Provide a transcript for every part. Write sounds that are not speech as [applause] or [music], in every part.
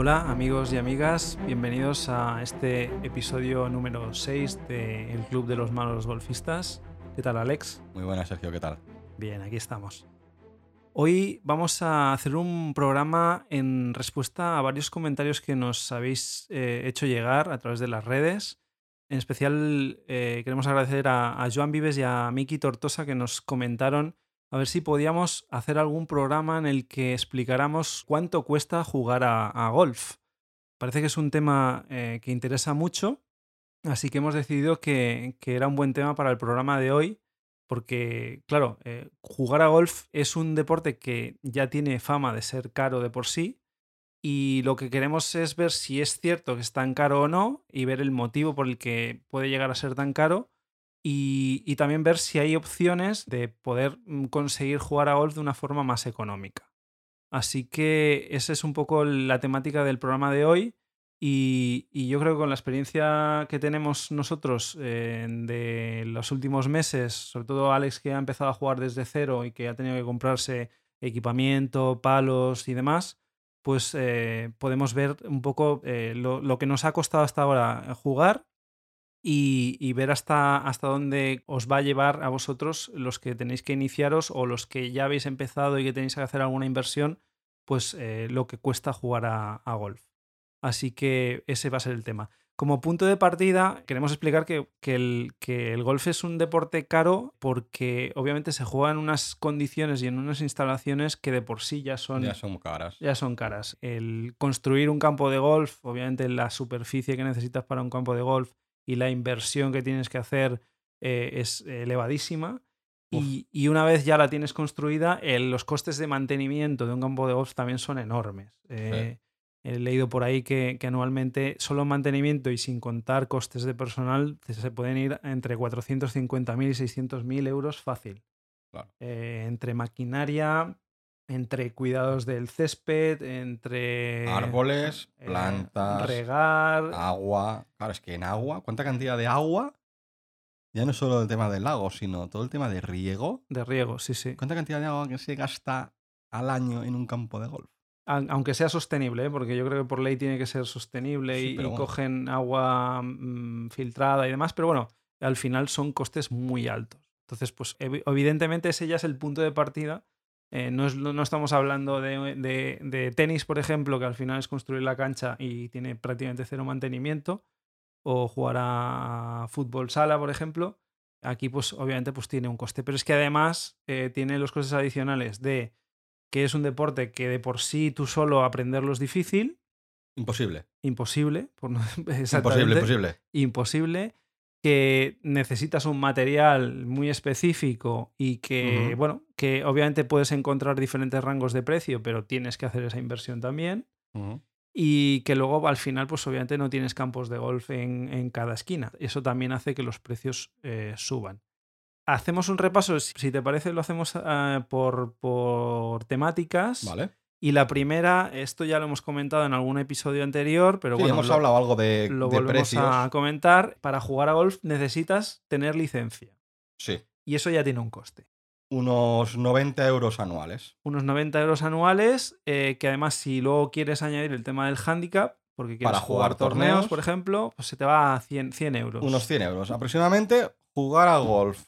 Hola amigos y amigas, bienvenidos a este episodio número 6 de El Club de los Malos Golfistas. ¿Qué tal Alex? Muy buenas Sergio, ¿qué tal? Bien, aquí estamos. Hoy vamos a hacer un programa en respuesta a varios comentarios que nos habéis eh, hecho llegar a través de las redes. En especial eh, queremos agradecer a, a Joan Vives y a Miki Tortosa que nos comentaron a ver si podíamos hacer algún programa en el que explicáramos cuánto cuesta jugar a, golf. Parece que es un tema eh, que interesa mucho, así que hemos decidido que, era un buen tema para el programa de hoy, porque, claro, eh, jugar a golf es un deporte que ya tiene fama de ser caro de por sí, y lo que queremos es ver si es cierto que es tan caro o no, y ver el motivo por el que puede llegar a ser tan caro y, también ver si hay opciones de poder mm, conseguir jugar a golf de una forma más económica. Así que esa es un poco la temática del programa de hoy. Y, yo creo que con la experiencia que tenemos nosotros eh, de los últimos meses, sobre todo Alex que ha empezado a jugar desde cero y que ha tenido que comprarse equipamiento, palos y demás, pues eh, podemos ver un poco eh, lo, que nos ha costado hasta ahora jugar y, ver hasta, hasta dónde os va a llevar a vosotros los que tenéis que iniciaros o los que ya habéis empezado y que tenéis que hacer alguna inversión, pues eh, lo que cuesta jugar a, golf. Así que ese va a ser el tema. Como punto de partida, queremos explicar que, el, que, el, golf es un deporte caro porque obviamente se juega en unas condiciones y en unas instalaciones que de por sí ya son, ya son caras. Ya son caras. El construir un campo de golf, obviamente la superficie que necesitas para un campo de golf, y la inversión que tienes que hacer eh, es elevadísima. Y, una vez ya la tienes construida, los costes de mantenimiento de un campo de golf también son enormes. Eh, he leído por ahí que, anualmente solo mantenimiento y sin contar costes de personal se pueden ir entre 450.000 y 600.000 euros fácil. Eh, entre maquinaria, entre cuidados del césped, entre árboles, eh, plantas, regar, agua. Claro, es que en agua, ¿cuánta cantidad de agua? Ya no solo el tema del lago, sino todo el tema de riego. De riego, sí, sí. ¿Cuánta cantidad de agua que se gasta al año en un campo de golf? Aunque sea sostenible, ¿eh? porque yo creo que por ley tiene que ser sostenible y, cogen agua mm, filtrada y demás, pero bueno, al final son costes muy altos. Entonces, pues evidentemente ese ya es el punto de partida eh, no, estamos hablando de, tenis, por ejemplo, que al final es construir la cancha y tiene prácticamente cero mantenimiento, o jugar a fútbol sala, por ejemplo. Aquí, pues obviamente, pues tiene un coste. Pero es que además eh, tiene los costes adicionales de que es un deporte que de por sí tú solo aprenderlo es difícil. Imposible. Imposible. Por [laughs] imposible, imposible. Imposible que necesitas un material muy específico y que, bueno, que obviamente puedes encontrar diferentes rangos de precio, pero tienes que hacer esa inversión también. Y que luego al final, pues obviamente no tienes campos de golf en, cada esquina. Eso también hace que los precios eh, suban. Hacemos un repaso, si te parece, lo hacemos eh, por, por temáticas. Vale. Y la primera, esto ya lo hemos comentado en algún episodio anterior, pero bueno, hemos hablado algo de, lo volvemos a comentar. Para jugar a golf necesitas tener licencia. Sí. Y eso ya tiene un coste. Unos 90 euros anuales. Unos 90 euros anuales, eh, que además si luego quieres añadir el tema del handicap, porque quieres Para jugar, torneos, por ejemplo, pues se te va a 100, 100 euros. Unos 100 euros. Aproximadamente jugar a golf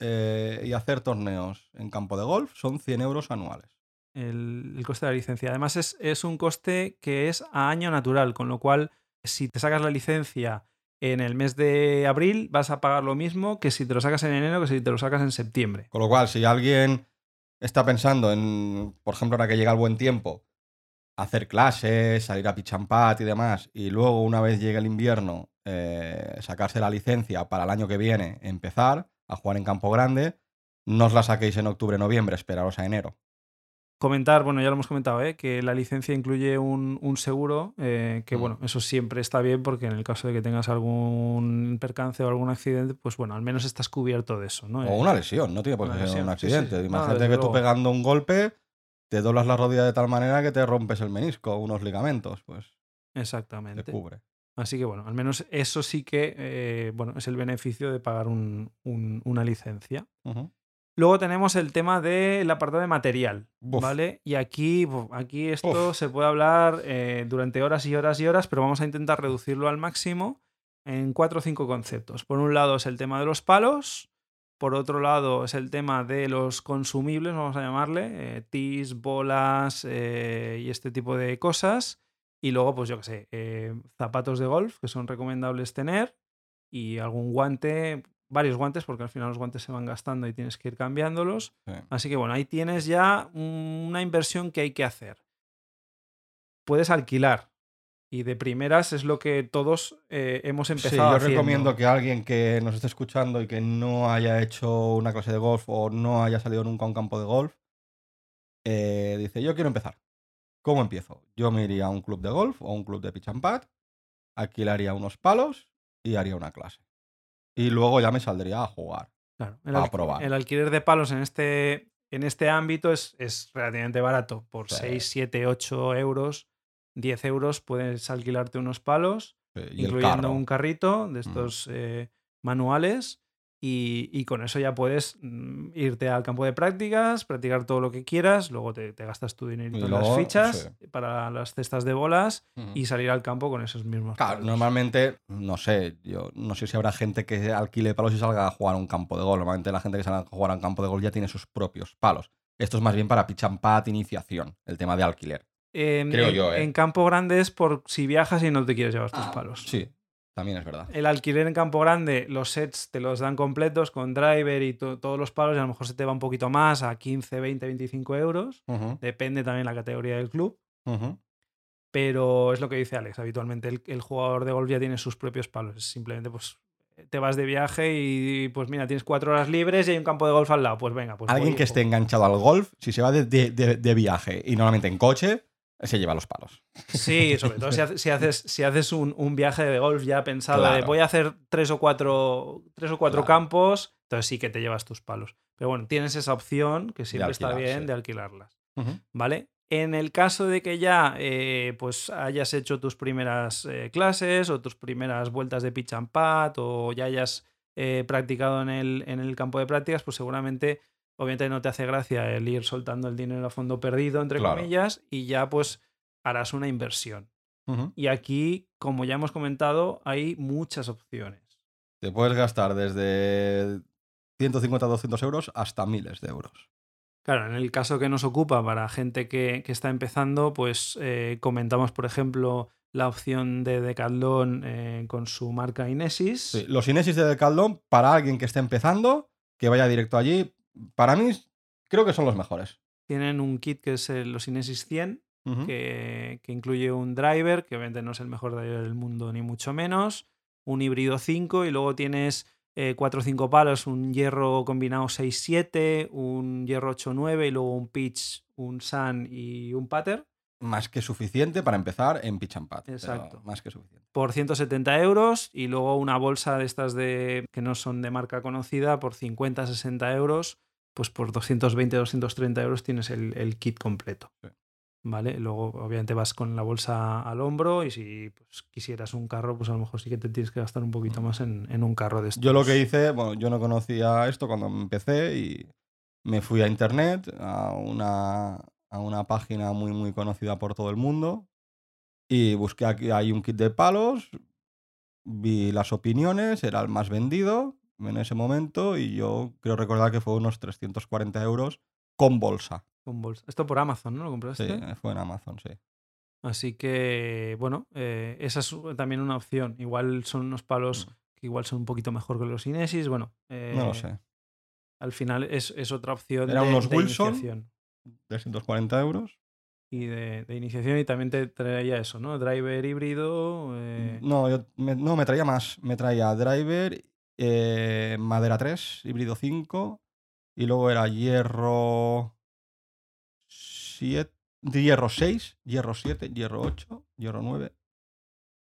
eh, y hacer torneos en campo de golf son 100 euros anuales el, coste de la licencia. Además, es, un coste que es a año natural, con lo cual, si te sacas la licencia en el mes de abril, vas a pagar lo mismo que si te lo sacas en enero, que si te lo sacas en septiembre. Con lo cual, si alguien está pensando en, por ejemplo, ahora que llega el buen tiempo, hacer clases, salir a pichampat y demás, y luego, una vez llegue el invierno, eh, sacarse la licencia para el año que viene, empezar a jugar en campo grande, no os la saquéis en octubre, noviembre, esperaros a enero. Comentar, bueno, ya lo hemos comentado, ¿eh? que la licencia incluye un, seguro, eh, que mm. bueno, eso siempre está bien porque en el caso de que tengas algún percance o algún accidente, pues bueno, al menos estás cubierto de eso. ¿no? O una lesión, no tiene por qué ser un accidente. Imagínate que tú pegando un golpe te doblas la rodilla de tal manera que te rompes el menisco o unos ligamentos, pues. Exactamente. Te cubre. Así que bueno, al menos eso sí que eh, bueno, es el beneficio de pagar una licencia. Luego tenemos el tema del apartado de material. ¿vale? Y aquí, aquí esto Uf. se puede hablar eh, durante horas y horas y horas, pero vamos a intentar reducirlo al máximo en cuatro o cinco conceptos. Por un lado es el tema de los palos, por otro lado es el tema de los consumibles, vamos a llamarle, eh, tis, bolas eh, y este tipo de cosas. Y luego, pues yo qué sé, eh, zapatos de golf que son recomendables tener y algún guante, varios guantes, porque al final los guantes se van gastando y tienes que ir cambiándolos. Sí. Así que bueno, ahí tienes ya una inversión que hay que hacer. Puedes alquilar. Y de primeras es lo que todos eh, hemos Sí, empezado yo haciendo. recomiendo que alguien que nos esté escuchando y que no haya hecho una clase de golf o no haya salido nunca a un campo de golf, eh, dice, yo quiero empezar. ¿Cómo empiezo? Yo me iría a un club de golf o a un club de pitch and pad, alquilaría unos palos y haría una clase. Y luego ya me saldría a jugar. Claro, el, a probar. el alquiler de palos en este, en este ámbito es, es relativamente barato. Por Sí. 6, 7, 8 euros, 10 euros puedes alquilarte unos palos, Sí, incluyendo carro. un carrito de estos eh, manuales. Y, y con eso ya puedes mm, irte al campo de prácticas, practicar todo lo que quieras, luego te, te gastas tu dinerito en las fichas para las cestas de bolas y salir al campo con esos mismos Claro, palos. normalmente, no sé, yo no sé si habrá gente que alquile palos y salga a jugar a un campo de golf. Normalmente la gente que salga a jugar a un campo de golf ya tiene sus propios palos. Esto es más bien para pitch and iniciación, el tema de alquiler. Creo en- yo, ¿eh? en campo grande es por si viajas y no te quieres llevar tus palos. Sí, también es verdad. El alquiler en campo grande, los sets te los dan completos con driver y to- todos los palos y a lo mejor se te va un poquito más a 15, 20, 25 euros. Depende también la categoría del club. ujú. Pero es lo que dice Alex, habitualmente el, el jugador de golf ya tiene sus propios palos. Simplemente pues te vas de viaje y pues mira, tienes cuatro horas libres y hay un campo de golf al lado. Pues venga, pues Alguien voy- que esté enganchado al golf, si se va de, de- de- de viaje y normalmente en coche, se lleva los palos. Sí, sobre todo si, hace- si haces, si haces un, un viaje de golf ya pensado de voy a hacer tres o cuatro, tres o cuatro Claro. campos, entonces sí que te llevas tus palos. Pero bueno, tienes esa opción que siempre está bien sí. de alquilarlas. ¿Vale? En el caso de que ya eh, pues hayas hecho tus primeras eh, clases o tus primeras vueltas de pitch and pad o ya hayas eh, practicado en el, en el campo de prácticas, pues seguramente, obviamente no te hace gracia el ir soltando el dinero a fondo perdido, entre Claro. comillas, y ya pues harás una inversión. Y aquí, como ya hemos comentado, hay muchas opciones. Te puedes gastar desde 150 a 200 euros hasta miles de euros. Claro, en el caso que nos ocupa para gente que, que está empezando, pues eh, comentamos, por ejemplo, la opción de Decathlon eh, con su marca Inesis. Sí, los Inesis de Decathlon, para alguien que esté empezando, que vaya directo allí, para mí creo que son los mejores. Tienen un kit que es el- los Inesis 100, Ujú. que, que incluye un driver, que obviamente no es el mejor driver del mundo, ni mucho menos, un híbrido 5 y luego tienes 4 o 5 palos, un hierro combinado 6-7, un hierro 8-9 y luego un pitch, un sun y un patter. Más que suficiente para empezar en pitch and pad. pero Exacto. Más que suficiente. por 170 euros y luego una bolsa de estas de que no son de marca conocida por 50, 60 euros, pues por 220, 230 euros tienes el, el kit completo. Sí. ¿Vale? Luego, obviamente, vas con la bolsa al hombro y si pues, quisieras un carro, pues a lo mejor sí que te tienes que gastar un poquito más en, en un carro de estos. Yo lo que hice, bueno, yo no conocía esto cuando empecé y me fui a internet, a una, a una página muy, muy conocida por todo el mundo y busqué aquí, hay un kit de palos, vi las opiniones, era el más vendido en ese momento y yo creo recordar que fue unos 340 euros con bolsa. Con bolsa. Esto por Amazon, ¿no? ¿Lo compraste? Sí, fue en Amazon, sí. Así que, bueno, eh, esa es también una opción. Igual son unos palos Mm. que igual son un poquito mejor que los Inesis. Bueno, No lo eh, sé. Al final es, es otra opción Eran de, unos de Wilson. iniciación. 340 euros. Y de, de iniciación y también te traía eso, ¿no? Driver híbrido. eh, No, yo, me, no, me traía más. Me traía driver, eh, madera 3, híbrido 5, y luego era hierro 7, hierro 6, hierro 7, hierro 8, hierro 9,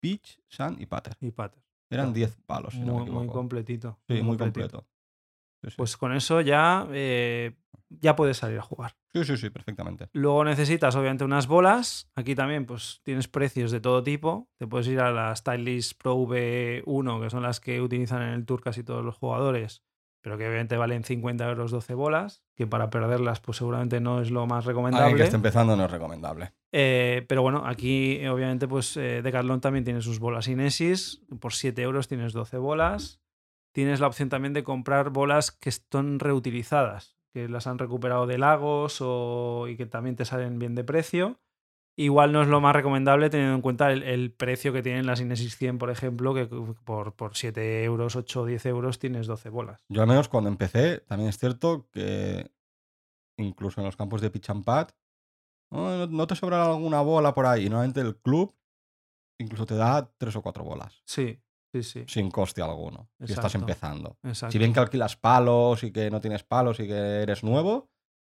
pitch, sun y pater. y pater. Eran Claro. 10 palos, si no me Muy, muy completito. Sí, muy completito. completo. Sí. Pues con eso ya, eh, ya puedes salir a jugar. sí, sí, sí, perfectamente. Luego necesitas obviamente unas bolas. Aquí también pues tienes precios de todo tipo. Te puedes ir a las Stylist Pro V1, que son las que utilizan en el Tour casi todos los jugadores. pero que obviamente valen 50 euros 12 bolas, que para perderlas pues seguramente no es lo más Alguien recomendable. que esté empezando no es recomendable. Eh, pero bueno, aquí obviamente pues eh, Decathlon también tiene sus bolas Inesis, por 7 euros tienes 12 bolas. Tienes la opción también de comprar bolas que están reutilizadas, que las han recuperado de lagos o, y que también te salen bien de precio. Igual no es lo más recomendable teniendo en cuenta el, el precio que tienen las Inesis 100, por ejemplo, que por, por 7 euros, 8 o 10 euros tienes 12 bolas. Yo al menos cuando empecé, también es cierto que incluso en los campos de pitch and pad, "Oh, ¿no, no te sobra alguna bola por ahí? Y normalmente el club incluso te da tres o cuatro bolas, Sí, sí, sí. sin coste alguno, si estás Exacto. empezando. Exacto. Si bien que alquilas palos y que no tienes palos y que eres nuevo,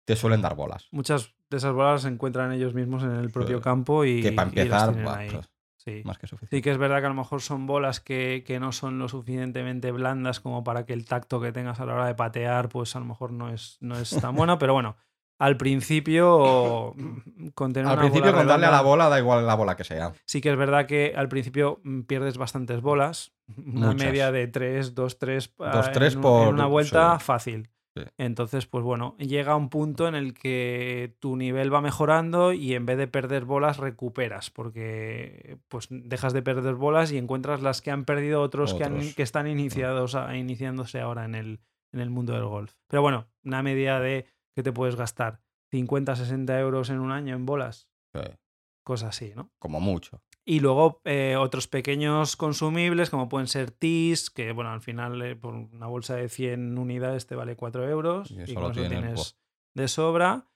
te suelen dar bolas. Muchas de esas bolas se encuentran ellos mismos en el propio Sí. campo y, que para empezar, pues, Sí. más que suficiente. Sí que es verdad que a lo mejor son bolas que, que no son lo suficientemente blandas como para que el tacto que tengas a la hora de patear, pues a lo mejor no es, no es tan [laughs] bueno, pero bueno, al principio mm, [laughs] con tener Al una principio bola con darle a la bola da igual la bola que sea. Sí que es verdad que al principio mm, pierdes bastantes bolas, una Muchas. media de 3, 2, 3 Dos, tres en, un- por- en una vuelta sí. fácil. Sí. Entonces, pues bueno, llega un punto en el que tu nivel va mejorando y en vez de perder bolas recuperas, porque pues dejas de perder bolas y encuentras las que han perdido otros, Que, han- Otros. que están iniciados a- iniciándose ahora en el, en el mundo del golf. Pero bueno, una media de que te puedes gastar 50, 60 euros en un año en bolas, Sí, cosas así, ¿no? como mucho. Y luego eh, otros pequeños consumibles, como pueden ser teas, que bueno, al final eh, por una bolsa de 100 unidades te vale 4 euros. Y Y, eso con lo eso tienes, de sobra.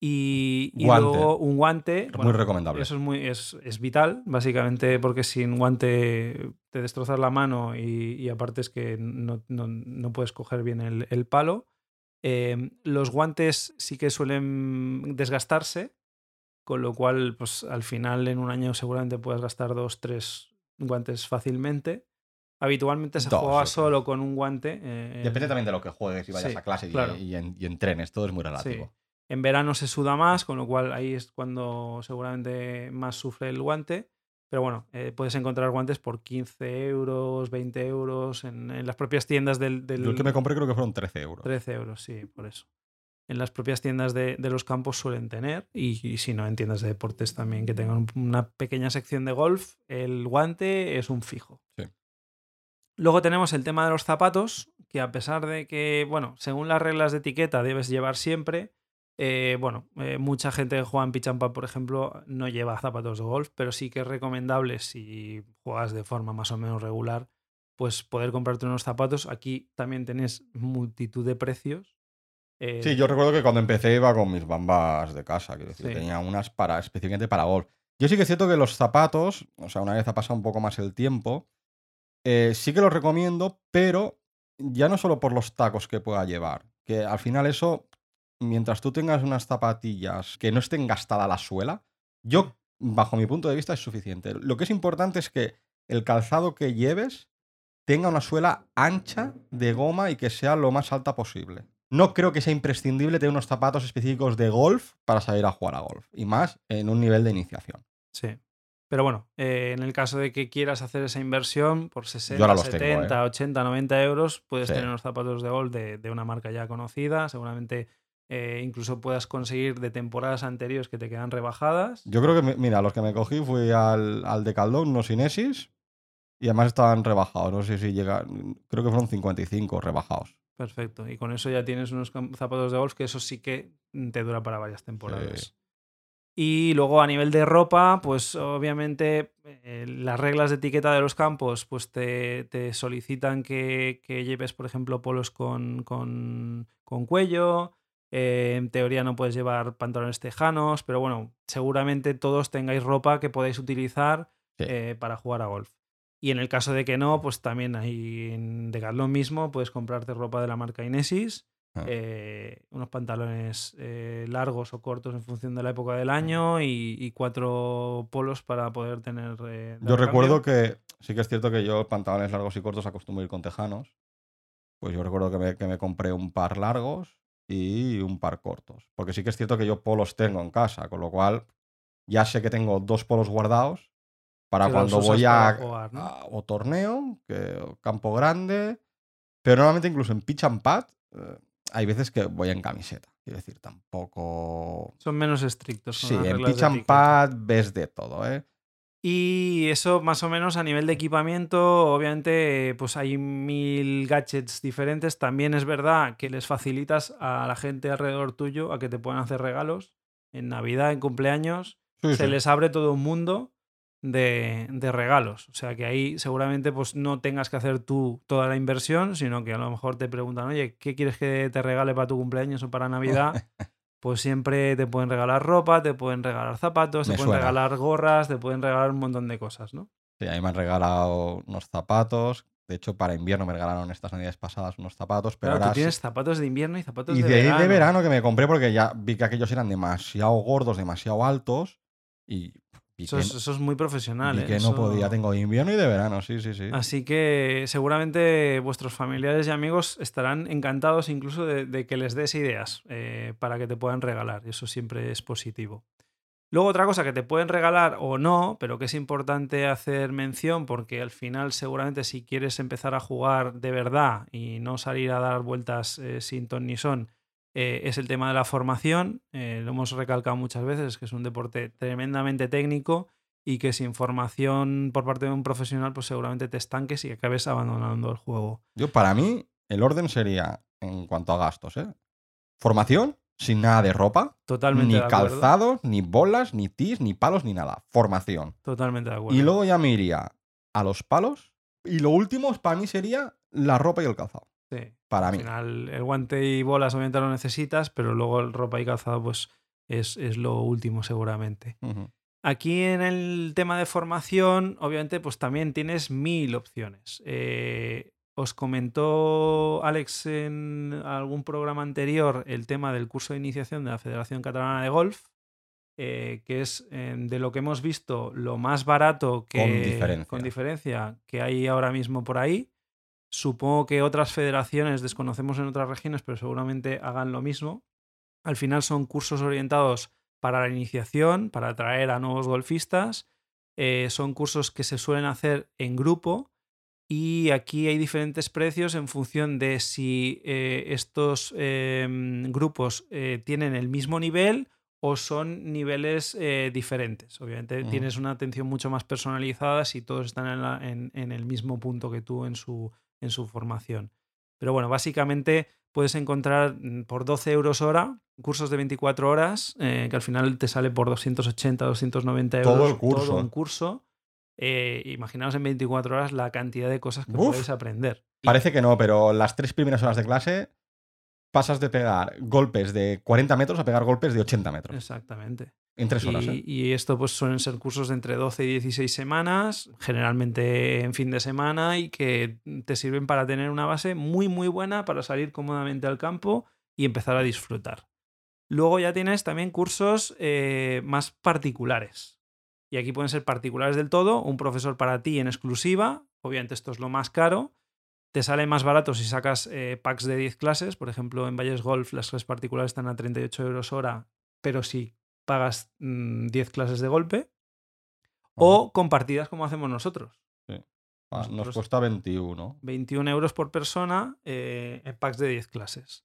Y, y luego un guante. Muy bueno, recomendable. Eso es, muy, es, es vital, básicamente, porque sin guante te destrozas la mano y, y aparte es que no, no- no puedes coger bien el, el palo. Eh, los guantes sí que suelen desgastarse, con lo cual, pues al final en un año seguramente puedes gastar dos, tres guantes fácilmente. Habitualmente se Dos, creo. solo con un guante. eh, Depende también de lo que juegues y vayas sí, a clase y, claro. y en- y entrenes. Todo es muy relativo. En verano se suda más, con lo cual ahí es cuando seguramente más sufre el guante. Pero bueno, eh, puedes encontrar guantes por 15 euros, 20 euros en, en las propias tiendas del, del Yo el que me compré creo que fueron 13 euros. 13 euros, sí, por eso. En las propias tiendas de, de los campos suelen tener, y, y si no, en tiendas de deportes también que tengan un- una pequeña sección de golf, el guante es un fijo. Sí. Luego tenemos el tema de los zapatos, que a pesar de que, bueno, según las reglas de etiqueta debes llevar siempre, eh, bueno, eh, mucha gente que juega en pad, por ejemplo, no lleva zapatos de golf, pero sí que es recomendable si juegas de forma más o menos regular, pues poder comprarte unos zapatos. Aquí también tenés multitud de precios. Eh, Sí, yo recuerdo que cuando empecé iba con mis bambas de casa, decir, Sí. tenía unas para específicamente para golf. Yo sí que es cierto que los zapatos, o sea, una vez ha pasado un poco más el tiempo, eh, sí que los recomiendo, pero ya no solo por los tacos que pueda llevar, que al final eso, mientras tú tengas unas zapatillas que no estén gastada la suela, yo, bajo mi punto de vista, es suficiente. Lo que es importante es que el calzado que lleves tenga una suela ancha de goma y que sea lo más alta posible. No creo que sea imprescindible tener unos zapatos específicos de golf para salir a jugar a golf. Y más en un nivel de iniciación. Sí. Pero bueno, eh, en el caso de que quieras hacer esa inversión por 60, ahora los tengo, 70, 80, 90 euros, puedes Sí. tener unos zapatos de golf de, de una marca ya conocida. Seguramente eh, incluso puedas conseguir de temporadas anteriores que te quedan rebajadas. Yo creo que, me- mira, los que me cogí fui al, al de Caldón, unos Inesis, y además estaban rebajados. No sé si llegan, creo que fueron 55 rebajados. Perfecto. Y con eso ya tienes unos zapatos de golf que eso sí que te dura para varias temporadas. Sí. Y luego a nivel de ropa, pues obviamente eh, las reglas de etiqueta de los campos pues te, te solicitan que, que lleves, por ejemplo, polos con, con- con cuello. Eh, en teoría no puedes llevar pantalones tejanos, pero bueno, seguramente todos tengáis ropa que podáis utilizar Sí. eh, para jugar a golf. Y en el caso de que no, pues también ahí en Decathlon mismo puedes comprarte ropa de la marca Inesis, Ah. eh, unos pantalones eh, largos o cortos en función de la época del año y, y cuatro polos para poder tener. eh, Yo recuerdo que sí que es cierto que yo pantalones largos y cortos acostumbro ir con tejanos. Pues yo recuerdo que me, que me compré un par largos y un par cortos. Porque sí que es cierto que yo polos tengo en casa, con lo cual ya sé que tengo dos polos guardados para Que cuando voy a, jugar, ¿no? a- o torneo, que, o campo grande, Pero normalmente incluso en pitch and pad eh, hay veces que voy en camiseta. Quiero decir, tampoco... Son menos estrictos. con Sí, las en pitch and pad ves de todo, ¿eh? Y eso más o menos a nivel de equipamiento, obviamente pues hay mil gadgets diferentes. También es verdad que les facilitas a la gente alrededor tuyo a que te puedan hacer regalos en Navidad, en cumpleaños. Sí, Se sí. les abre todo un mundo de, de regalos. O sea que ahí seguramente pues no tengas que hacer tú toda la inversión, sino que a lo mejor te preguntan, oye, ¿qué quieres que te regale para tu cumpleaños o para [laughs] Navidad? Pues siempre te pueden regalar ropa, te pueden regalar zapatos, Me te pueden suena. regalar gorras, te pueden regalar un montón de cosas, ¿no? Sí, a mí me han regalado unos zapatos. De hecho, para invierno me regalaron estas navidades pasadas unos zapatos, pero Claro, tú ahora sí- tienes zapatos de invierno y zapatos Y de, de verano. de verano que me compré porque ya vi que aquellos eran demasiado gordos, demasiado altos y Eso es, eso es muy profesional. vi ¿eh? que no podía. Tengo de invierno y de verano, sí, sí, sí. Así que seguramente vuestros familiares y amigos estarán encantados incluso de, de que les des ideas eh, para que te puedan regalar. y Eso siempre es positivo. Luego otra cosa que te pueden regalar o no, pero que es importante hacer mención porque al final seguramente si quieres empezar a jugar de verdad y no salir a dar vueltas eh, sin ton ni son, eh, es el tema de la formación. Eh, lo hemos recalcado muchas veces, que es un deporte tremendamente técnico y que sin formación por parte de un profesional, pues seguramente te estanques y acabes abandonando el juego. Yo, para mí, el orden sería, en cuanto a gastos, ¿eh? Formación, sin nada de ropa, Totalmente ni de calzados, ni bolas, ni tis, ni palos, ni nada. Formación. Totalmente de acuerdo. Y luego ya me iría a los palos. Y lo último para mí sería la ropa y el calzado. Sí. Para Al mí. final, el guante y bolas obviamente lo necesitas, pero luego el ropa y calzado, pues es, es lo último seguramente. Aquí en el tema de formación, obviamente, pues también tienes mil opciones. Eh, os comentó Alex en algún programa anterior el tema del curso de iniciación de la Federación Catalana de Golf, eh, que es eh, de lo que hemos visto lo más barato que, Con diferencia. con diferencia que hay ahora mismo por ahí. Supongo que otras federaciones desconocemos en otras regiones, pero seguramente hagan lo mismo. Al final son cursos orientados para la iniciación, para atraer a nuevos golfistas. Eh, son cursos que se suelen hacer en grupo y aquí hay diferentes precios en función de si eh, estos eh, grupos eh, tienen el mismo nivel o son niveles diferentes. Obviamente tienes una atención mucho más personalizada si todos están en, la- en- en el mismo punto que tú en su, en su formación. Pero bueno, básicamente puedes encontrar mm, por 12 euros hora cursos de 24 horas, eh, que al final te sale por 280, 290 euros. Todo el curso. Todo un curso. Eh, imaginaos en 24 horas la cantidad de cosas que Uf. podéis aprender. Parece que no, pero las tres primeras horas de clase pasas de pegar golpes de 40 metros a pegar golpes de 80 metros. Exactamente. En tres horas, Y, ¿eh? y esto pues suelen ser cursos de entre 12 y 16 semanas, generalmente en fin de semana, y que te sirven para tener una base muy muy buena para salir cómodamente al campo y empezar a disfrutar. Luego ya tienes también cursos eh, más particulares. Y aquí pueden ser particulares del todo, un profesor para ti en exclusiva, obviamente esto es lo más caro, te sale más barato si sacas eh, packs de 10 clases, por ejemplo en Valles Golf las clases particulares están a 38 euros hora, pero si pagas mm, 10 clases de golpe, o compartidas como hacemos nosotros. Ah, Nos nosotros- cuesta 21. 21 euros por persona eh, en packs de 10 clases.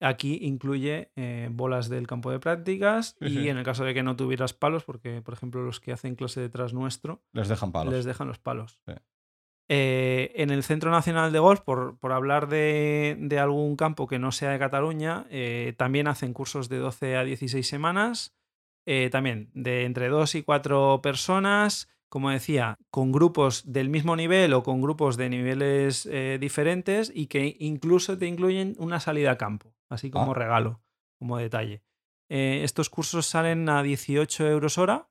Aquí incluye eh, bolas del campo de prácticas Sí, y sí. en el caso de que no tuvieras palos, porque por ejemplo los que hacen clase detrás nuestro Les dejan palos. les dejan los palos. Sí. Eh, en el Centro Nacional de Golf, por, por hablar de, de algún campo que no sea de Cataluña, eh, también hacen cursos de 12 a 16 semanas, eh, también de entre 2 y 4 personas, como decía, con grupos del mismo nivel o con grupos de niveles eh, diferentes y que incluso te incluyen una salida a campo, así como Ah. regalo, como detalle. Eh, estos cursos salen a 18 euros hora,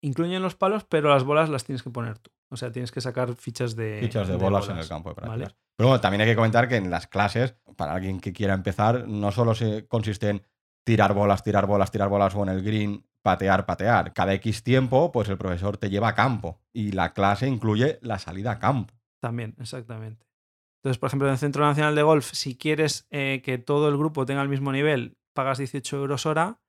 incluyen los palos, pero las bolas las tienes que poner tú. O sea, tienes que sacar fichas de, Fichas de, bolas, en el campo de ¿vale? prácticas. Pero bueno, también hay que comentar que en las clases, para alguien que quiera empezar, no solo se consiste en tirar bolas, tirar bolas, tirar bolas o en el green, patear, patear. Cada X tiempo, pues el profesor te lleva a campo y la clase incluye la salida a campo. También, exactamente. Entonces, por ejemplo, en el Centro Nacional de Golf, si quieres eh, que todo el grupo tenga el mismo nivel, pagas 18 euros hora.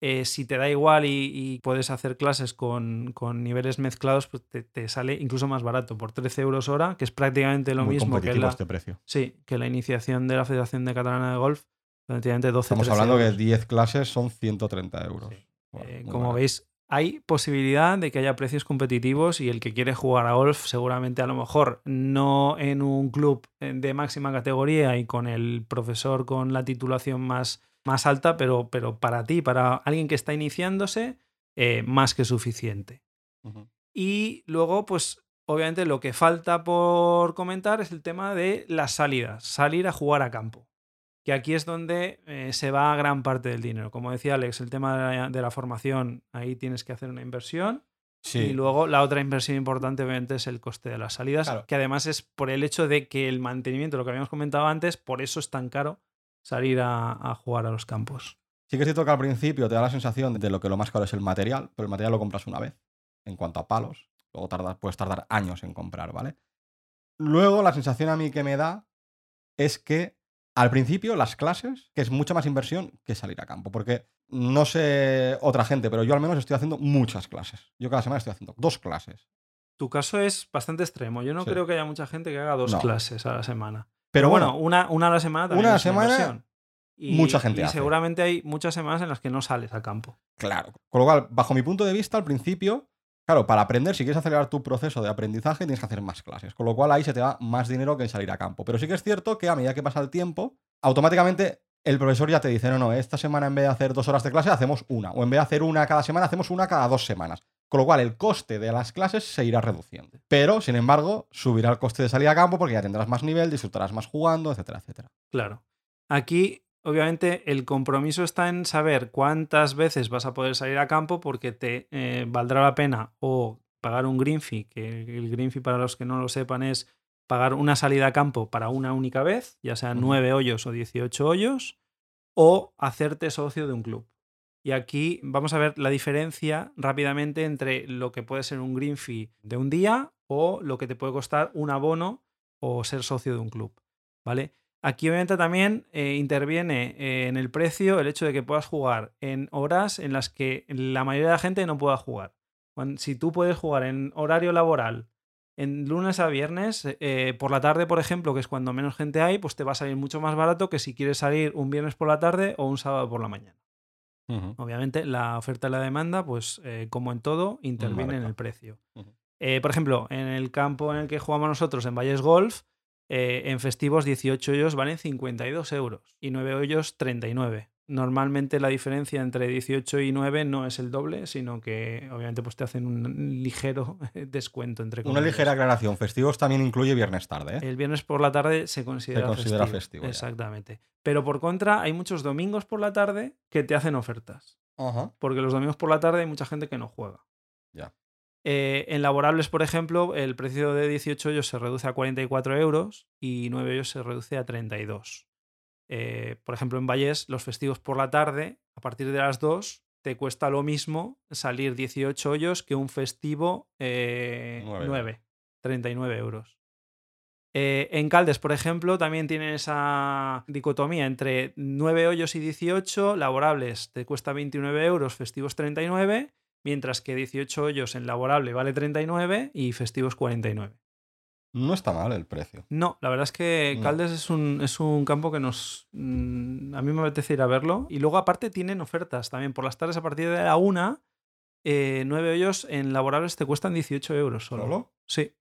Eh, si te da igual y, y puedes hacer clases con, con niveles mezclados, pues te, te sale incluso más barato, por 13 euros hora, que es prácticamente lo Muy mismo que la, este precio. sí, que la iniciación de la Federación de Catalana de Golf, prácticamente 12 Estamos 13 hablando euros. que 10 clases son 130 euros. Sí. Bueno, Eh, como veis, hay posibilidad de que haya precios competitivos y el que quiere jugar a golf, seguramente a lo mejor no en un club eh, de máxima categoría y con el profesor con la titulación más, más alta, pero, pero para ti, para alguien que está iniciándose, eh, más que suficiente. Y luego, pues obviamente lo que falta por comentar es el tema de las salidas, salir a jugar a campo. Que aquí es donde eh, se va gran parte del dinero. Como decía Alex, el tema de la, de la formación, ahí tienes que hacer una inversión. Sí. Y luego la otra inversión importante, obviamente, es el coste de las salidas, Claro. que además es por el hecho de que el mantenimiento, lo que habíamos comentado antes, por eso es tan caro salir a, a jugar a los campos. Sí que es cierto que al principio te da la sensación de lo que lo más caro es el material, pero el material lo compras una vez, en cuanto a palos. Luego tardas, puedes tardar años en comprar, ¿vale? Luego la sensación a mí que me da es que al principio las clases, que es mucha más inversión que salir a campo, porque no sé otra gente, pero yo al menos estoy haciendo muchas clases. Yo cada semana estoy haciendo dos clases. Tu caso es bastante extremo. Yo no Sí. creo que haya mucha gente que haga dos No. clases a la semana. Pero bueno, bueno, una, una a la semana también una a la semana. Y, mucha gente y hace. seguramente hay muchas semanas en las que no sales a campo. Claro. Con lo cual, bajo mi punto de vista, al principio, claro, para aprender, si quieres acelerar tu proceso de aprendizaje, tienes que hacer más clases. Con lo cual ahí se te va más dinero que en salir a campo. Pero sí que es cierto que a medida que pasa el tiempo, automáticamente el profesor ya te dice, no, no, esta semana en vez de hacer dos horas de clase, hacemos una. O en vez de hacer una cada semana, hacemos una cada dos semanas. Con lo cual, el coste de las clases se irá reduciendo. Pero, sin embargo, subirá el coste de salir a campo porque ya tendrás más nivel, disfrutarás más jugando, etcétera, etcétera. Claro. Aquí, obviamente, el compromiso está en saber cuántas veces vas a poder salir a campo porque te eh, valdrá la pena o pagar un green fee, que el green fee para los que no lo sepan es pagar una salida a campo para una única vez, ya sean. 9 hoyos o 18 hoyos, o hacerte socio de un club. Y aquí vamos a ver la diferencia rápidamente entre lo que puede ser un green fee de un día o lo que te puede costar un abono o ser socio de un club. ¿Vale? Aquí obviamente también eh, interviene eh, en el precio el hecho de que puedas jugar en horas en las que la mayoría de la gente no pueda jugar. Si tú puedes jugar en horario laboral, en lunes a viernes, eh, por la tarde, por ejemplo, que es cuando menos gente hay, pues te va a salir mucho más barato que si quieres salir un viernes por la tarde o un sábado por la mañana. Obviamente, la oferta y la demanda, pues como en todo, interviene en el precio. Por ejemplo, en el campo en el que jugamos nosotros, en Valles Golf, eh, en festivos 18 hoyos valen 52 euros y 9 hoyos 39. Normalmente la diferencia entre 18 y 9 no es el doble, sino que obviamente pues te hacen un ligero [laughs] descuento entre Una ligera aclaración. Festivos también incluye viernes tarde, ¿eh? El viernes por la tarde se considera, considera festivo. Exactamente. Pero por contra, hay muchos domingos por la tarde que te hacen ofertas. Porque los domingos por la tarde hay mucha gente que no juega. Ya. Eh, en laborables, por ejemplo, el precio de 18 hoyos se reduce a 44 euros y 9 hoyos se reduce a 32. Eh, por ejemplo, en Valles, los festivos por la tarde, a partir de las 2, te cuesta lo mismo salir 18 hoyos que un festivo eh, Nueve. 9, 39 euros. Eh, en Caldes, por ejemplo, también tienen esa dicotomía entre 9 hoyos y 18, laborables te cuesta 29 euros, festivos 39, mientras que 18 hoyos en laborable vale 39 y festivos 49. No está mal el precio. No, la verdad es que No. Caldes es un, es un campo que nos. mm, a mí me apetece ir a verlo. Y luego, aparte, tienen ofertas también. Por las tardes, a partir de la una, eh, 9 hoyos en laborables te cuestan 18 euros solo. ¿Solo? Sí.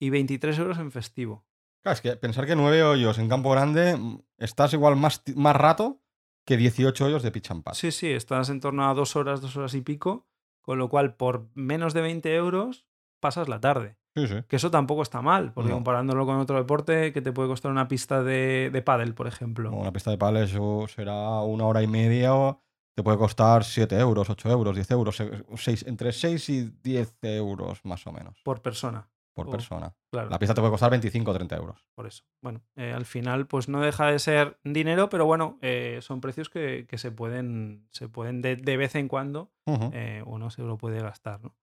Y 23 euros en festivo. Claro, es que pensar que nueve hoyos en campo grande mm, estás igual más, más rato que 18 hoyos de pitch and. Sí, sí, estás en torno a dos horas, dos horas y pico. Con lo cual, por menos de 20 euros, pasas la tarde. sí. sí. Que eso tampoco está mal, porque No. comparándolo con otro deporte, que te puede costar una pista de, de pádel, por ejemplo. Una pista de pales eso será una hora y media. o Te puede costar 7 euros, 8 euros, 10 euros, se- seis- entre 6 y 10 euros más o menos Por persona. Por Oh, persona. Claro. La pista te puede costar 25 o 30 euros. Por eso. Bueno, eh, al final, pues no deja de ser dinero, pero bueno, eh, son precios que, que se pueden, se pueden de, de vez en cuando eh, uno se lo puede gastar, ¿no?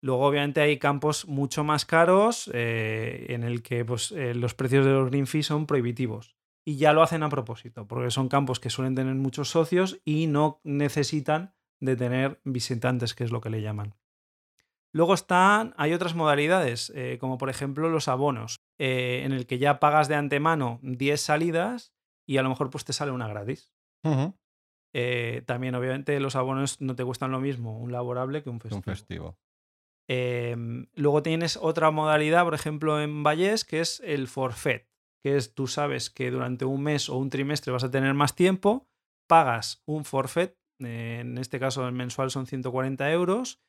Luego, obviamente, hay campos mucho más caros en el que pues, los precios de los green fees son prohibitivos. Y ya lo hacen a propósito, porque son campos que suelen tener muchos socios y no necesitan de tener visitantes, que es lo que le llaman. Luego están, hay otras modalidades, eh, como por ejemplo los abonos, eh, en el que ya pagas de antemano 10 salidas y a lo mejor pues te sale una gratis. Eh, también, obviamente, los abonos no te cuestan lo mismo un laborable que un festivo. Un festivo. Em, luego tienes otra modalidad, por ejemplo, en Vallés, que es el forfait, que es tú sabes que durante un mes o un trimestre vas a tener más tiempo, pagas un forfait, en este caso el mensual son 140 euros,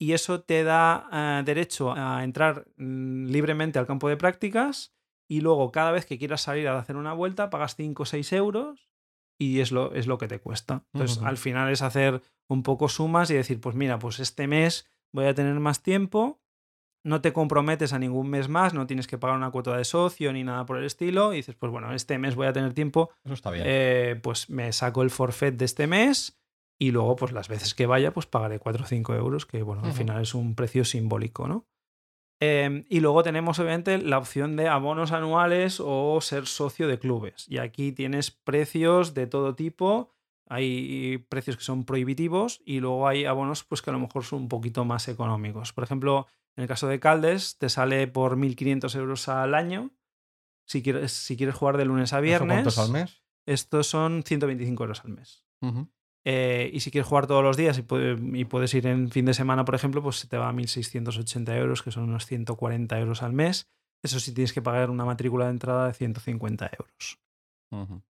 y eso te da eh, derecho a entrar mm, libremente al campo de prácticas y luego cada vez que quieras salir a hacer una vuelta pagas 5 o 6 euros y es lo, es lo que te cuesta. Entonces al final es hacer un poco sumas y decir, pues mira, pues este mes voy a tener más tiempo, no te comprometes a ningún mes más, no tienes que pagar una cuota de socio ni nada por el estilo y dices, pues bueno, este mes voy a tener tiempo, Eso está bien. eh, pues me saco el forfait de este mes y luego, pues las veces que vaya, pues pagaré 4 o 5 euros, que bueno, al final es un precio simbólico, ¿no? Em, y luego tenemos, obviamente, la opción de abonos anuales o ser socio de clubes. Y aquí tienes precios de todo tipo. Hay precios que son prohibitivos y luego hay abonos pues, que a lo mejor son un poquito más económicos. Por ejemplo, en el caso de Caldes, te sale por 1.500 euros al año. Si quieres, si quieres jugar de lunes a ¿Eso viernes, cuánto es al mes? estos son 125 euros al mes. Eh, y si quieres jugar todos los días y, puede- y puedes ir en fin de semana, por ejemplo, pues se te va a 1.680 euros, que son unos 140 euros al mes. Eso sí tienes que pagar una matrícula de entrada de 150 euros.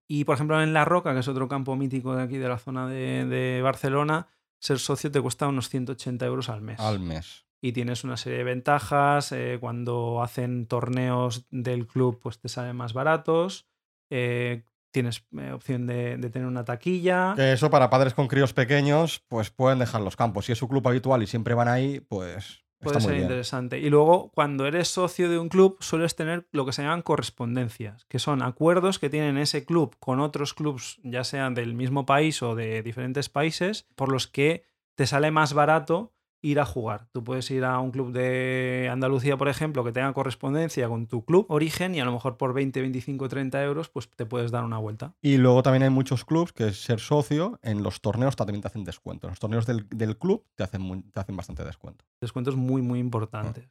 Y por ejemplo, en La Roca, que es otro campo mítico de aquí de la zona de, de Barcelona, ser socio te cuesta unos 180 euros al mes. Al mes. Y tienes una serie de ventajas. eh, cuando hacen torneos del club, pues te salen más baratos. eh, tienes eh, opción de, de tener una taquilla. Que eso para padres con críos pequeños, pues pueden dejar los campos. Si es su club habitual y siempre van ahí, pues Puede está ser muy bien. interesante. Y luego, cuando eres socio de un club, sueles tener lo que se llaman correspondencias, que son acuerdos que tienen ese club con otros clubs, ya sean del mismo país o de diferentes países, por los que te sale más barato ir a jugar. Tú puedes ir a un club de Andalucía, por ejemplo, que tenga correspondencia con tu club origen y a lo mejor por 20, 25, 30 euros, pues te puedes dar una vuelta. Y luego también hay muchos clubs que ser socio en los torneos también te hacen descuento. En los torneos del, del club te hacen, muy- te hacen bastante descuento. descuentos muy, muy importantes.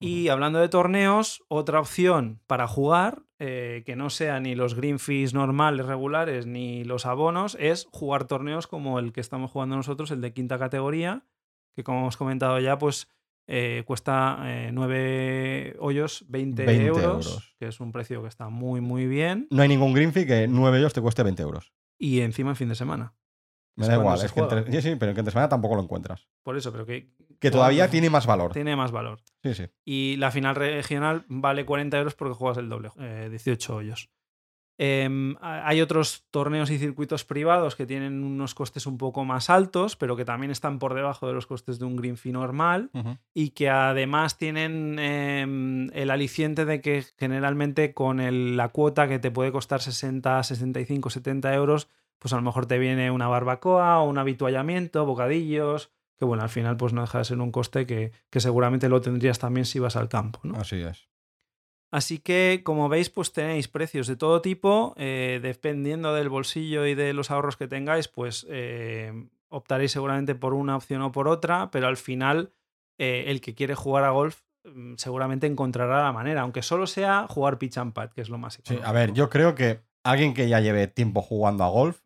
Y hablando de torneos, otra opción para jugar, eh, que no sea ni los green fees normales, regulares, ni los abonos, es jugar torneos como el que estamos jugando nosotros, el de quinta categoría, que como hemos comentado ya, pues eh, cuesta 9 hoyos 20, 20 euros, euros. que es un precio que está muy, muy bien. No hay ningún green fee que 9 ellos te cueste 20 euros. Y encima en fin de semana. Me da igual, se es que juega. entre, sí, sí, pero que entre semana tampoco lo encuentras. Por eso, pero que... Que todavía [laughs] tiene más valor. tiene más valor. Sí, sí. Y la final regional vale 40 euros porque juegas el doble, eh, 18 hoyos. Em, ha- hay otros torneos y circuitos privados que tienen unos costes un poco más altos, pero que también están por debajo de los costes de un green fee normal y que además tienen em, el aliciente de que generalmente con el- la cuota que te puede costar 60, 65, 70 euros, pues a lo mejor te viene una barbacoa o un habituallamiento, bocadillos, que bueno, al final pues no deja de ser un coste que, que seguramente lo tendrías también si vas al campo. ¿no? Así es. Así que, como veis, pues tenéis precios de todo tipo, eh, dependiendo del bolsillo y de los ahorros que tengáis, pues eh, optaréis seguramente por una opción o por otra, pero al final eh, el que quiere jugar a golf mm, seguramente encontrará la manera, aunque solo sea jugar pitch and pad, que es lo más Sí, económico. a ver, yo creo que alguien que ya lleve tiempo jugando a golf,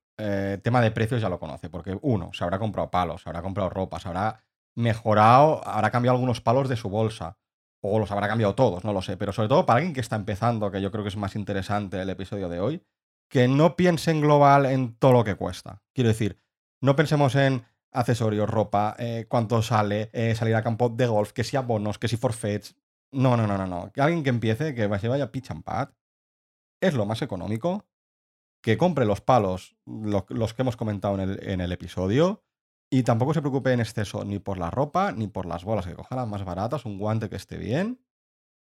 tema de precios ya lo conoce, porque uno, se habrá comprado palos, se habrá comprado ropa, se habrá mejorado, habrá cambiado algunos palos de su bolsa, o los habrá cambiado todos, no lo sé, pero sobre todo para alguien que está empezando, que yo creo que es más interesante el episodio de hoy, que no piense en global en todo lo que cuesta. Quiero decir, no pensemos en accesorios, ropa, eh, cuánto sale, eh, salir a campo de golf, que si abonos, que si forfeits. No, no, no, no, no. Que alguien que empiece, que se vaya pitch and pad, es lo más económico, que compre los palos, lo- los que hemos comentado en el episodio, y tampoco se preocupe en exceso ni por la ropa ni por las bolas, que coja las más baratas, un guante que esté bien,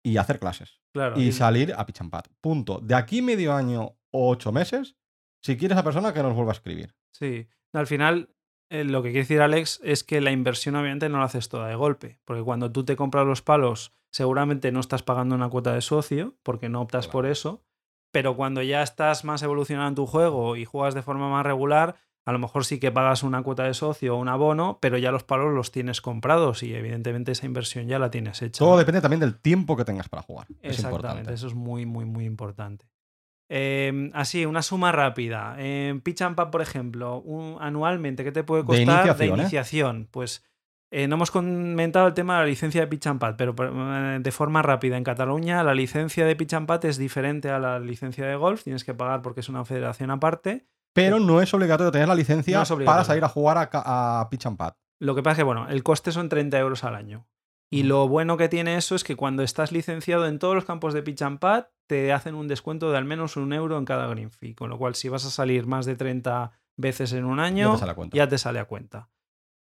y hacer clases. Claro, Y y- salir a pad. Punto. De aquí medio año o ocho meses, si quieres a persona que nos vuelva a escribir. Sí, al final eh, lo que quiere decir Alex es que la inversión obviamente no la haces toda de golpe, porque cuando tú te compras los palos seguramente no estás pagando una cuota de socio, porque no optas Claro. por eso, pero cuando ya estás más evolucionado en tu juego y juegas de forma más regular, a lo mejor sí que pagas una cuota de socio o un abono, pero ya los palos los tienes comprados y evidentemente esa inversión ya la tienes hecha. Todo depende también del tiempo que tengas para jugar. Es Exactamente, importante. eso es muy, muy, muy importante. Eh, así, una suma rápida. En Pitch and Pad, por ejemplo, un- anualmente, ¿qué te puede De costar iniciación, ¿eh? iniciación? Pues eh, no hemos comentado el tema de la licencia de Pitch and Pad, pero eh, de forma rápida. En Cataluña, la licencia de Pitch and Pad es diferente a la licencia de golf. Tienes que pagar porque es una federación aparte. Pero no es obligatorio tener la licencia No para salir a jugar a, Pitch and Pad. Lo que pasa es que, bueno, el coste son 30 euros al año. Y Ujú. lo bueno que tiene eso es que cuando estás licenciado en todos los campos de pitch and pad, te hacen un descuento de al menos un euro en cada green fee. Con lo cual, si vas a salir más de 30 veces en un Ya año, te sale a cuenta. ya te sale a cuenta.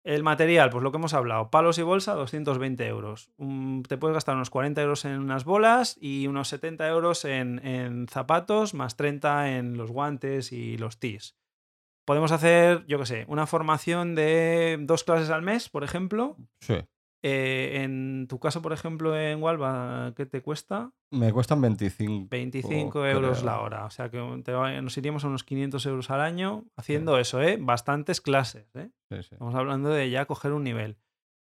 El material, pues lo que hemos hablado, palos y bolsa, 220 euros. Te puedes gastar unos 40 euros en unas bolas y unos 70 euros en, en zapatos, más 30 en los guantes y los tees. Podemos hacer, yo qué sé, una formación de dos clases al mes, por ejemplo. Sí. Eh, en tu caso, por ejemplo, en Walva, ¿qué te cuesta? Me cuestan 25. 25 euros creo. la hora. O sea que te va- nos iríamos a unos 500 euros al año haciendo eso, ¿eh? Bastantes clases, ¿eh? Sí, sí. Estamos hablando de ya coger un nivel.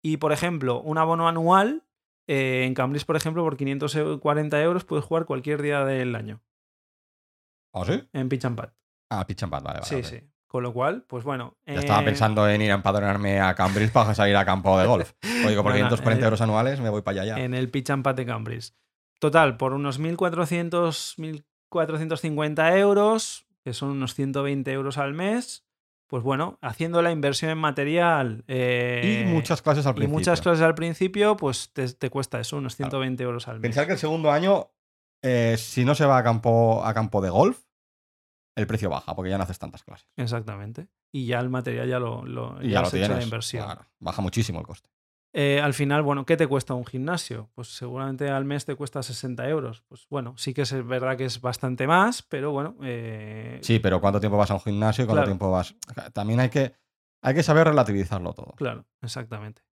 Y, por ejemplo, un abono anual eh, en Cambridge, por ejemplo, por 540 euros puedes jugar cualquier día del año ¿Ah, sí? en Pitch and Pad. Ah, Pitch and Pad, vale, vale. sí, sí. Con lo cual, pues bueno. Ya estaba eh, pensando en ir a empadronarme a Cambridge para salir a campo de golf. O digo, por [laughs] No, no, 540 eh, euros anuales me voy para allá ya. en el Pitch and de Cambridge. Total, por unos 1.400, 1.450 euros, que son unos 120 euros al mes, pues bueno, haciendo la inversión en material eh, y muchas clases al y principio. muchas clases al principio, pues te, te cuesta eso, unos 120 euros al mes. Pensar que el segundo año, eh, si no se va a campo, a campo de golf, el precio baja porque ya no haces tantas clases. Exactamente. Y ya el material ya lo, lo, ya ya lo hecho la tienes. inversión. Claro, baja muchísimo el coste. Eh, al final, bueno, ¿qué te cuesta un gimnasio? Pues seguramente al mes te cuesta 60 euros. Pues bueno, sí que es verdad que es bastante más, pero bueno. eh, Sí, pero ¿cuánto tiempo vas a un gimnasio y cuánto Claro. tiempo vas? También hay que, hay que saber relativizarlo todo. Claro, exactamente.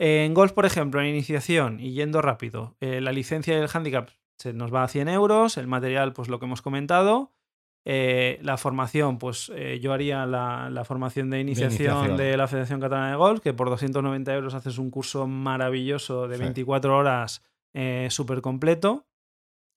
En golf, por ejemplo, en iniciación y yendo rápido, eh, la licencia y el handicap se nos va a 100 euros, el material, pues lo que hemos comentado. Eh, la formación, pues eh, yo haría la, la formación de iniciación, iniciación. de la Federación Catalana de Golf, que por 290 euros haces un curso maravilloso de Sí. 24 horas súper completo.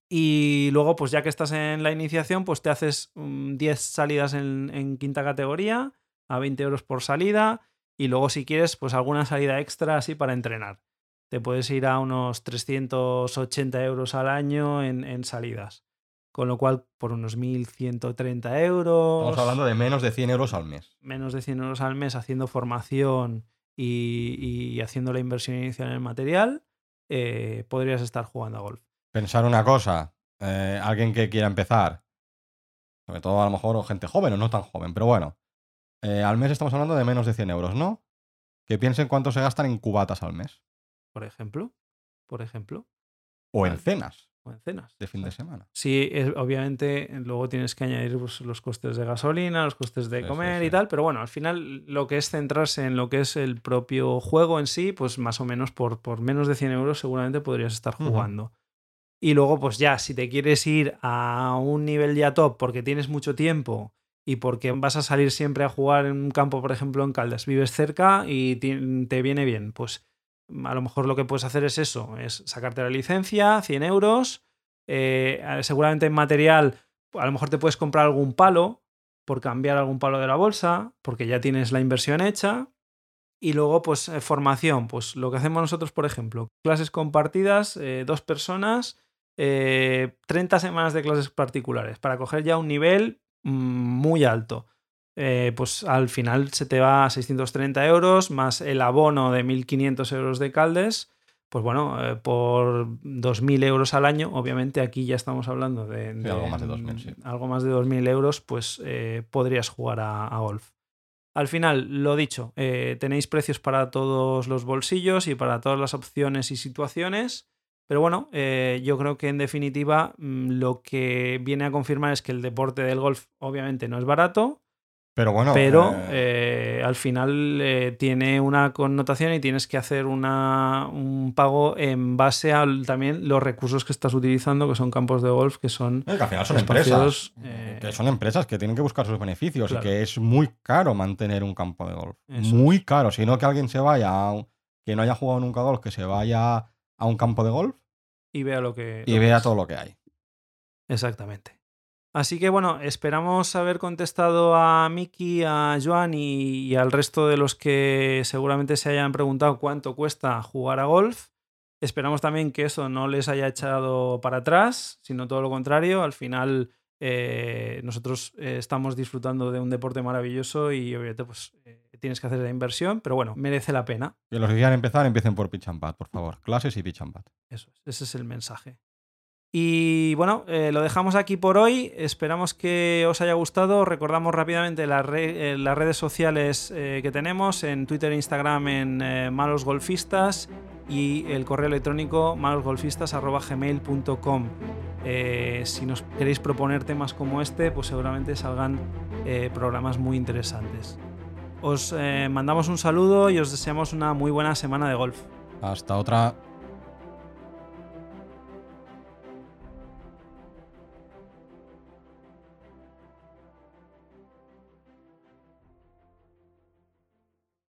Y luego, pues ya que estás en la iniciación, pues te haces mm, 10 salidas en, en quinta categoría a 20 euros por salida. Y luego, si quieres, pues alguna salida extra así para entrenar. Te puedes ir a unos 380 euros al año en, en salidas. Con lo cual, por unos 1.130 euros, Estamos hablando de menos de 100 euros al mes. menos de 100 euros al mes haciendo formación y, y haciendo la inversión inicial en el material, eh, podrías estar jugando a golf. Pensar una cosa, eh, alguien que quiera empezar, sobre todo a lo mejor gente joven o no tan joven, pero bueno, eh, al mes estamos hablando de menos de 100 euros, ¿no? Que piensen cuánto se gastan en cubatas al mes Por ejemplo. Por ejemplo. o en cenas O en cenas. de fin de semana. Sí, es- obviamente luego tienes que añadir pues, los costes de gasolina, los costes de Sí, sí, comer y tal, pero bueno, al final lo que es centrarse en lo que es el propio juego en sí, pues más o menos por, por menos de 100 euros seguramente podrías estar jugando. Y luego, pues ya, si te quieres ir a un nivel ya top porque tienes mucho tiempo y porque vas a salir siempre a jugar en un campo, por ejemplo, en Caldas, vives cerca y te viene bien, pues a lo mejor lo que puedes hacer es eso, es sacarte la licencia, 100 euros, eh, seguramente en material, a lo mejor te puedes comprar algún palo por cambiar algún palo de la bolsa, porque ya tienes la inversión hecha. Y luego, pues, eh, formación. Pues lo que hacemos nosotros, por ejemplo, clases compartidas, eh, dos personas, eh, 30 semanas de clases particulares, para coger ya un nivel mm, muy alto. Eh, pues al final se te va a 630 euros más el abono de 1.500 euros de Caldes. Pues bueno, eh, por 2.000 euros al año, obviamente aquí ya estamos hablando de, Sí, algo más de 2.000, sí. algo más de 2.000 euros, pues eh, podrías jugar a, a golf. Al final, lo dicho, tenéis precios para todos los bolsillos y para todas las opciones y situaciones. Pero bueno, eh, yo creo que en definitiva mm, lo que viene a confirmar es que el deporte del golf obviamente no es barato, Pero bueno. Pero eh, eh, al final eh, tiene una connotación y tienes que hacer una, un pago en base a también los recursos que estás utilizando, que son campos de golf, que son que al final son empresas. que son empresas que tienen que buscar sus beneficios Claro. y que es muy caro mantener un campo de golf. Eso muy caro. Si no que alguien se vaya que no haya jugado nunca golf, que se vaya a un campo de golf y vea lo que... y lo vea es. todo lo que hay. Exactamente. Así que bueno, esperamos haber contestado a Miki, a Joan y, y al resto de los que seguramente se hayan preguntado cuánto cuesta jugar a golf. Esperamos también que eso no les haya echado para atrás, sino todo lo contrario. Al final eh, nosotros eh, estamos disfrutando de un deporte maravilloso y obviamente pues eh, tienes que hacer la inversión, pero bueno, merece la pena. Que los que quieran empezar, empiecen por pitch and pad, por favor. Clases y pitch and pad. Eso es, ese es el mensaje. Y bueno, eh, lo dejamos aquí por hoy. Esperamos que os haya gustado. Recordamos rápidamente eh, las redes sociales eh, que tenemos en Twitter e Instagram en Malos Golfistas y el correo electrónico malosgolfistas.gmail.com. Si nos queréis proponer temas como este, pues seguramente salgan programas muy interesantes. Os mandamos un saludo y os deseamos una muy buena semana de golf. Hasta otra.